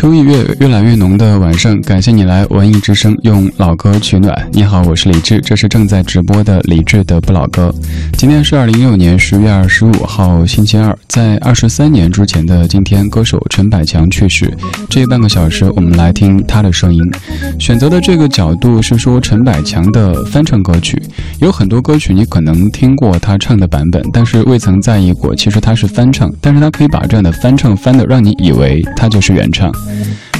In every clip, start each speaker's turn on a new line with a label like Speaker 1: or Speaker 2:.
Speaker 1: 秋意越越来越浓的晚上，感谢你来文艺之声用老歌取暖。你好，我是李志，这是正在直播的李志的不老歌。今天是二零一六年十月二十五号星期二，在二十三年之前的今天，歌手陈百强去世。这半个小时我们来听他的声音，选择的这个角度是说陈百强的翻唱歌曲，有很多歌曲你可能听过他唱的版本，但是未曾在意过。其实他是翻唱，但是他可以把这样的翻唱翻的让你以为他就是原唱。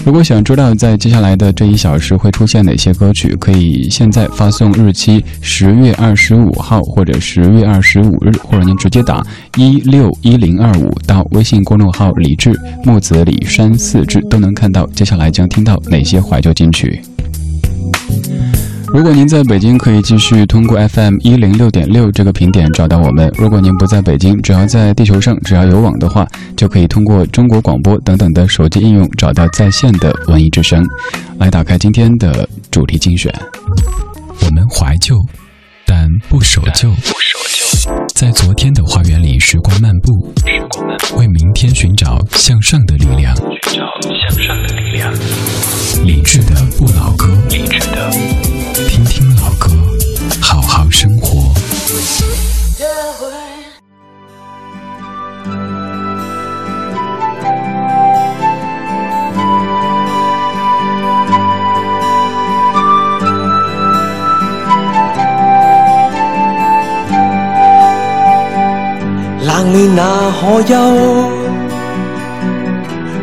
Speaker 1: 如果想知道在接下来的这一小时会出现哪些歌曲，可以现在发送日期十月二十五号或者十月二十五日，或者您直接打一六一零二五到微信公众号李志木子李山四志都能看到接下来将听到哪些怀旧金曲。如果您在北京，可以继续通过 FM 一零六点六这个频点找到我们。如果您不在北京，只要在地球上，只要有网的话，就可以通过中国广播等等的手机应用找到在线的文艺之声，来打开今天的主题精选。我们怀旧，但不守旧。在昨天的花园里，时光漫步，为明天寻找向上的力量。理智的不老歌，理智的，听听老歌，好好生活。
Speaker 2: 冷暖哪可休？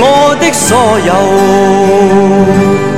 Speaker 2: 我的所有。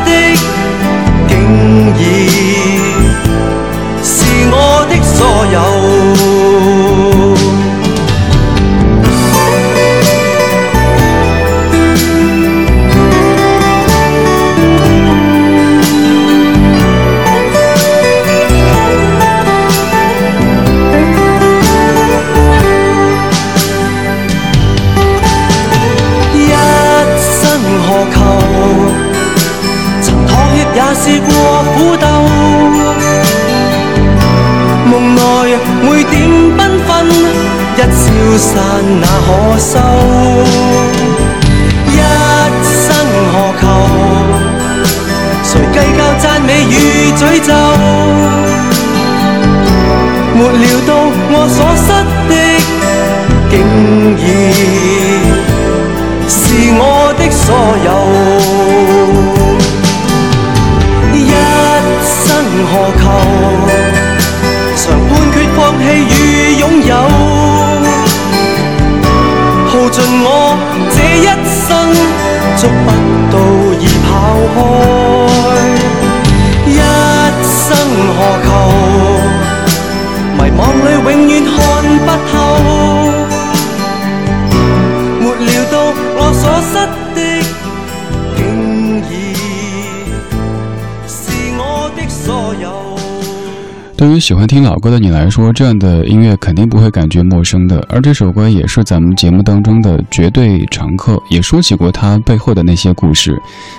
Speaker 2: 所有。是我的所有。
Speaker 1: 喜欢听老歌的你来说，这样的音乐肯定不会感觉陌生的。而这首歌也是咱们节目当中的绝对常客，也说起过它背后的那些故事。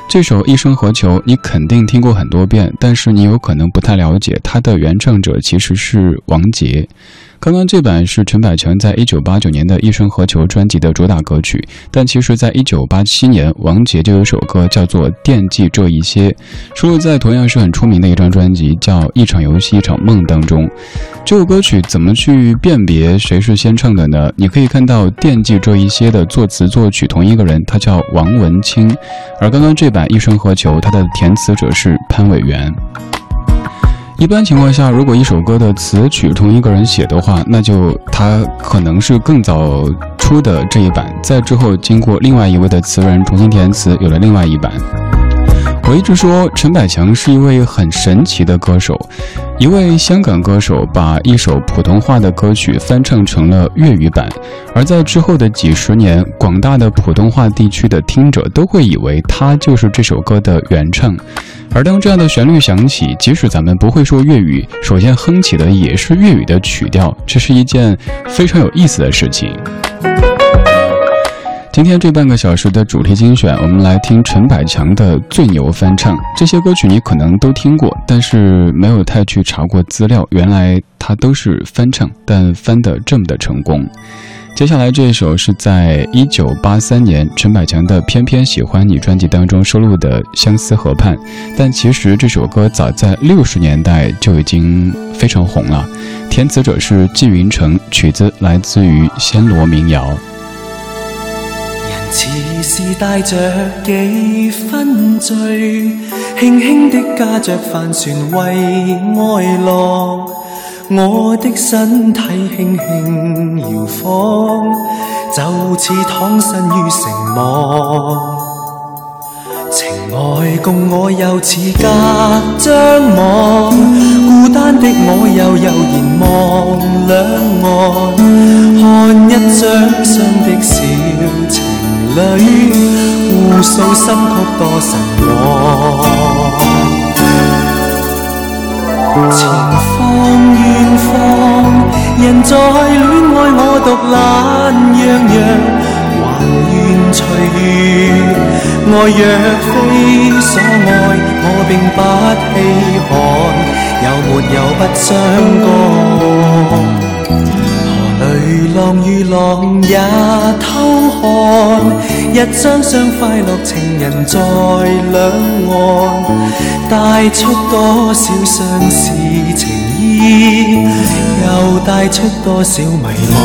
Speaker 1: 这首《一生何求》你肯定听过很多遍，但是你有可能不太了解，它的原唱者其实是王杰。刚刚这版是陈百强在一九八九年的《一生何求》专辑的主打歌曲，但其实，在一九八七年，王杰就有首歌叫做《惦记这一些》，收录在同样是很出名的一张专辑《叫一场游戏一场梦》当中。这首歌曲怎么去辨别谁是先唱的呢？你可以看到《惦记这一些》的作词作曲同一个人，他叫王文清，而刚刚这版《一生何求》他的填词者是潘伟元。一般情况下，如果一首歌的词曲同一个人写的话，那就它可能是更早出的这一版，在之后经过另外一位的词人重新填词，有了另外一版。我一直说陈百强是一位很神奇的歌手，一位香港歌手把一首普通话的歌曲翻唱成了粤语版，而在之后的几十年，广大的普通话地区的听者都会以为他就是这首歌的原唱，而当这样的旋律响起，即使咱们不会说粤语，首先哼起的也是粤语的曲调，这是一件非常有意思的事情。今天这半个小时的主题精选，我们来听陈百强的最牛翻唱。这些歌曲你可能都听过，但是没有太去查过资料。原来它都是翻唱，但翻得这么的成功。接下来这首是在一九八三年陈百强的《偏偏喜欢你》专辑当中收录的《相思河畔》，但其实这首歌早在六十年代就已经非常红了。填词者是纪云成，曲子来自于暹罗民谣。
Speaker 2: 似是带着几分醉，轻轻的驾着帆船为爱浪，我的身体轻轻摇晃，就似躺身于城网，情爱共我又似隔张网，孤单的我又悠然望两岸，看一张相的小。情。里互诉心曲多神往，前方远方，人在恋爱我独懒洋洋，还愿随遇。爱若非所爱，我并不稀罕，有没有不相干？如浪如浪也偷看，一双双快乐情人在两岸，带出多少相思情意，又带出多少迷惘。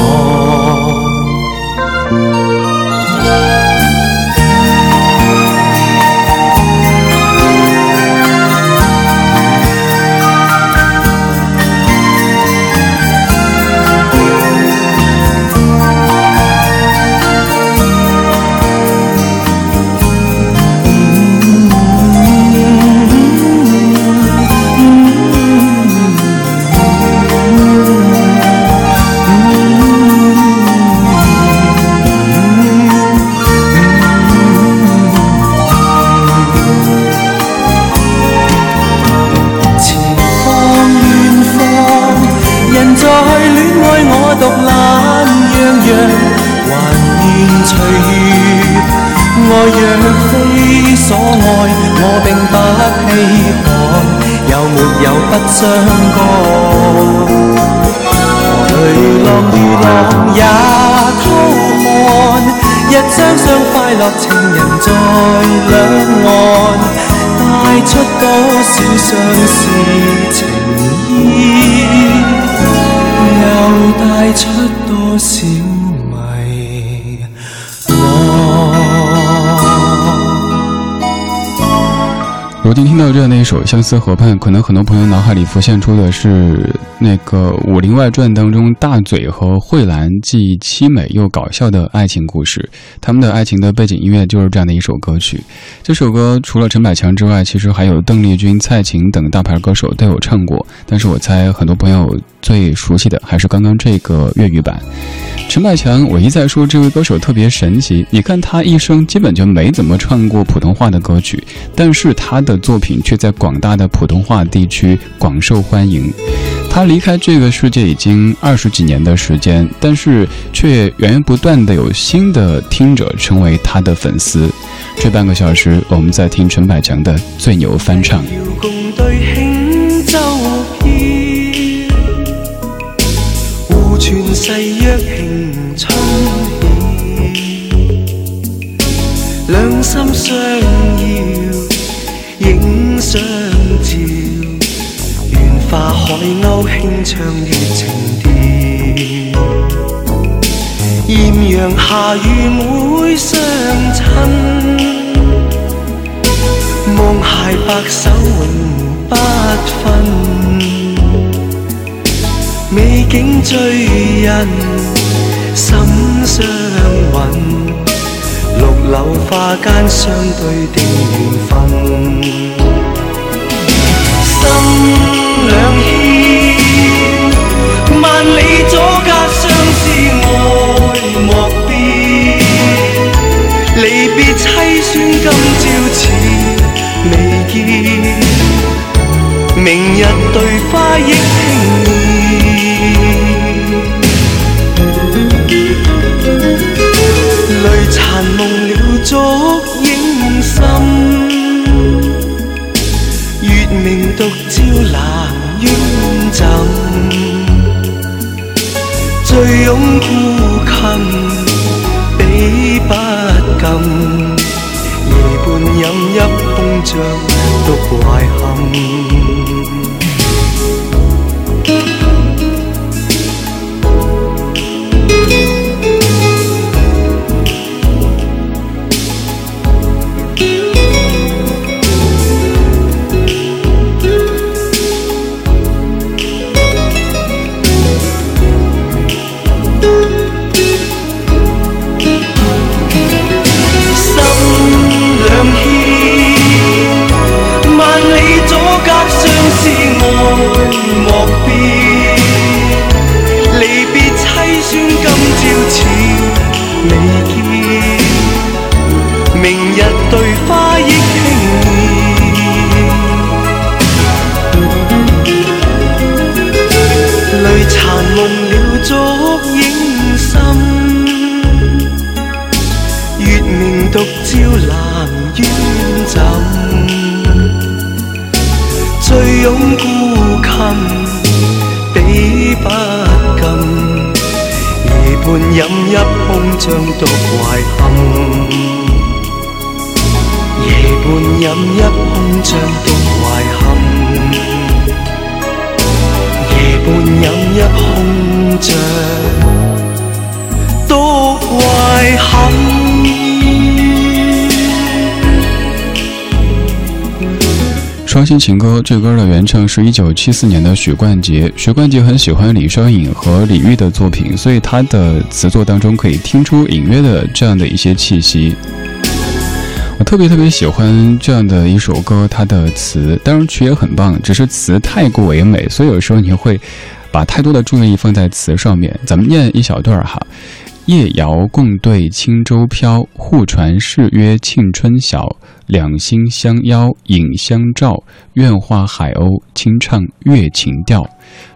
Speaker 2: 双双快乐情人在两岸，带出多少相思情意，又带出多少。
Speaker 1: 听到这那一首《相思河畔》，可能很多朋友脑海里浮现出的是那个《武林外传》当中大嘴和慧兰既凄美又搞笑的爱情故事。他们的爱情的背景音乐就是这样的一首歌曲。这首歌除了陈百强之外，其实还有邓丽君、蔡琴等大牌歌手都有唱过。但是我猜，很多朋友最熟悉的还是刚刚这个粤语版。陈百强，我一再说这位歌手特别神奇。你看他一生基本就没怎么唱过普通话的歌曲，但是他的作品却在广大的普通话地区广受欢迎。他离开这个世界已经二十几年的时间，但是却源源不断的有新的听者成为他的粉丝。这半个小时，我们在听陈百强的《最牛翻唱》。
Speaker 2: 轉世約輕沖顯，兩心相要，影相照，願化海鷗輕唱月情調。豔陽下與妹相親，望鞋白首永不分。美景醉人，心相允。綠柳花間相對定緣分，心兩牽，萬里阻隔相思愛莫辨。離別凄酸，今朝似未見，明日對花憶輕。將都怪堪。夜半飲一空，將都怪堪。夜半飲一空，將都怪堪。
Speaker 1: 《伤心情歌》这歌的原唱是一九七四年的许冠杰。许冠杰很喜欢李商隐和李煜的作品，所以他的词作当中可以听出隐约的这样的一些气息。我特别特别喜欢这样的一首歌，它的词当然曲也很棒，只是词太过唯美，所以有时候你会把太多的注意力放在词上面。咱们念一小段哈。夜遥共对轻舟飘，互传誓约庆春晓，两心相邀影相照，愿化海鸥轻唱月情调，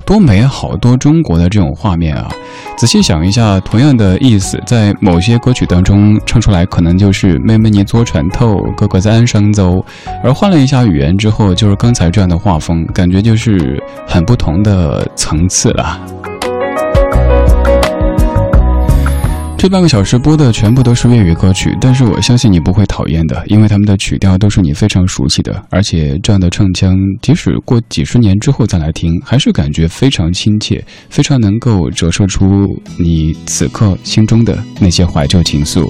Speaker 1: 多美好，多中国的这种画面啊！仔细想一下，同样的意思，在某些歌曲当中唱出来，可能就是妹妹你坐船头，哥哥在岸上走，而换了一下语言之后，就是刚才这样的画风，感觉就是很不同的层次了。这半个小时播的全部都是粤语歌曲，但是我相信你不会讨厌的，因为他们的曲调都是你非常熟悉的，而且这样的唱腔，即使过几十年之后再来听，还是感觉非常亲切，非常能够折射出你此刻心中的那些怀旧情愫。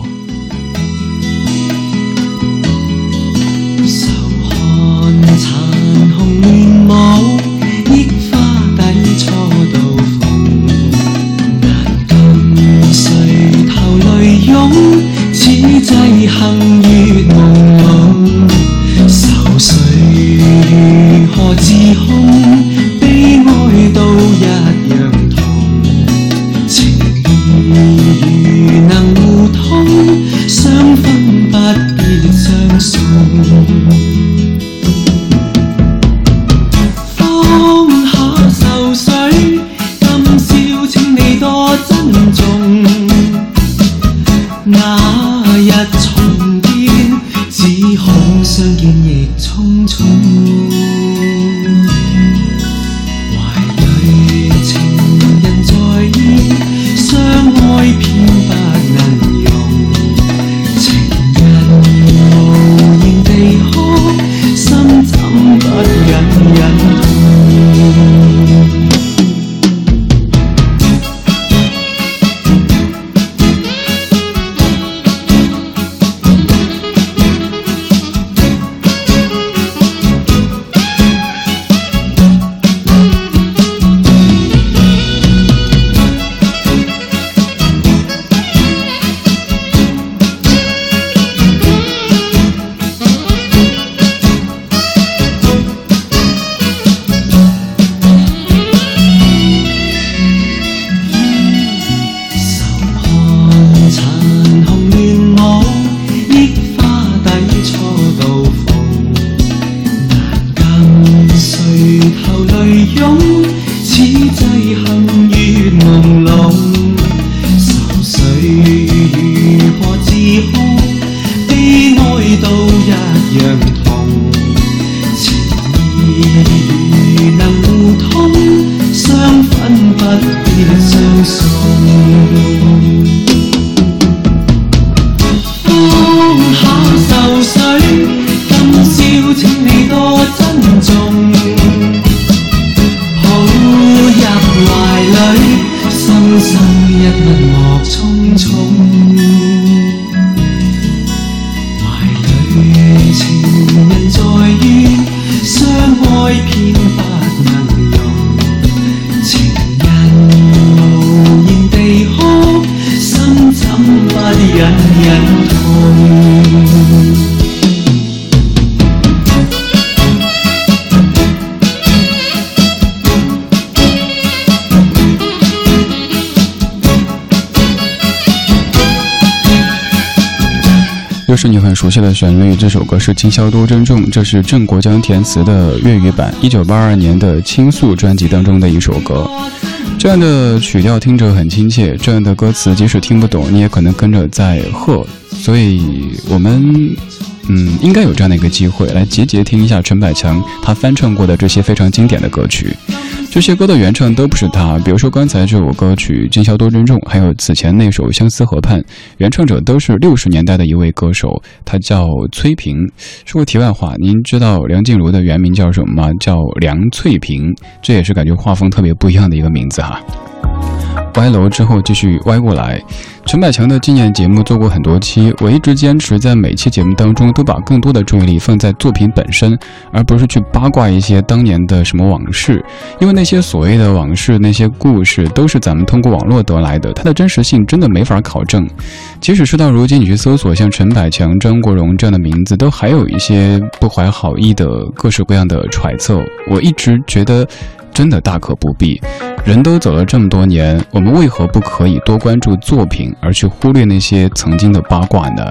Speaker 2: 相见。
Speaker 1: 这是你很熟悉的旋律，这首歌是《今宵多珍重》，这是郑国江填词的粤语版，一九八二年的《倾诉》专辑当中的一首歌。这样的曲调听着很亲切，这样的歌词即使听不懂，你也可能跟着在和。所以，我们。嗯，应该有这样的一个机会来节节听一下陈百强他翻唱过的这些非常经典的歌曲，这些歌的原唱都不是他。比如说刚才这首歌曲《今宵多珍重》，还有此前那首《相思河畔》，原唱者都是六十年代的一位歌手，他叫崔萍。说个题外话，您知道梁静茹的原名叫什么吗？叫梁翠萍，这也是感觉画风特别不一样的一个名字哈。歪楼之后继续歪过来。陈百强的纪念节目做过很多期，我一直坚持在每期节目当中都把更多的注意力放在作品本身，而不是去八卦一些当年的什么往事。因为那些所谓的往事，那些故事都是咱们通过网络得来的，它的真实性真的没法考证。即使事到如今，你去搜索像陈百强、张国荣这样的名字，都还有一些不怀好意的各式各样的揣测。我一直觉得。真的大可不必，人都走了这么多年，我们为何不可以多关注作品，而去忽略那些曾经的八卦呢？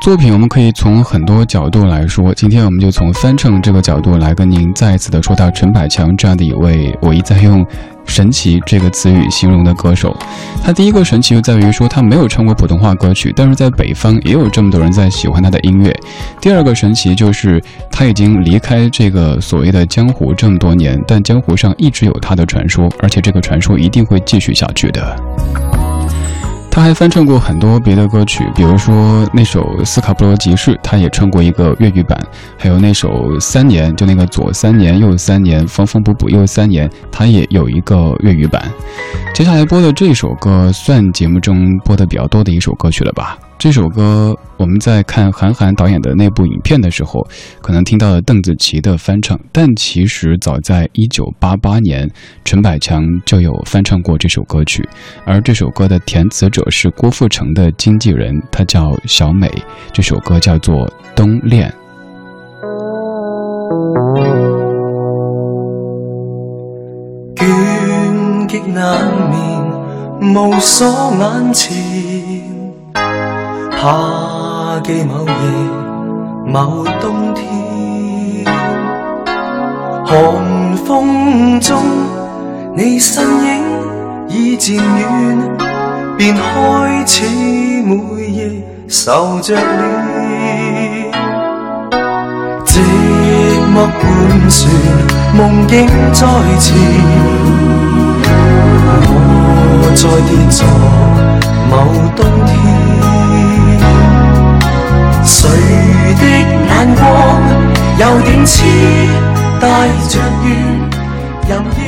Speaker 1: 作品我们可以从很多角度来说，今天我们就从翻唱这个角度来跟您再次的说到陈百强这样的一位，我一再用。神奇这个词语形容的歌手，他第一个神奇就在于说他没有唱过普通话歌曲，但是在北方也有这么多人在喜欢他的音乐。第二个神奇就是他已经离开这个所谓的江湖这么多年，但江湖上一直有他的传说，而且这个传说一定会继续下去的。他还翻唱过很多别的歌曲，比如说那首《斯卡布罗集市》，他也唱过一个粤语版；还有那首《三年》，就那个左三年，右三年，缝缝补补又三年，他也有一个粤语版。接下来播的这首歌，算节目中播的比较多的一首歌曲了吧。这首歌，我们在看韩寒导演的那部影片的时候，可能听到了邓紫棋的翻唱，但其实早在一九八八年，陈百强就有翻唱过这首歌曲。而这首歌的填词者是郭富城的经纪人，他叫小美。这首歌叫做《冬恋》。
Speaker 2: 倦极难眠，无所眼前。夏季某夜，某冬天，寒风中你身影已渐远，便开始每夜愁着暖。寂寞伴船，梦境再次，我再跌坐某冬天。的眼光有点痴，带着怨，任意。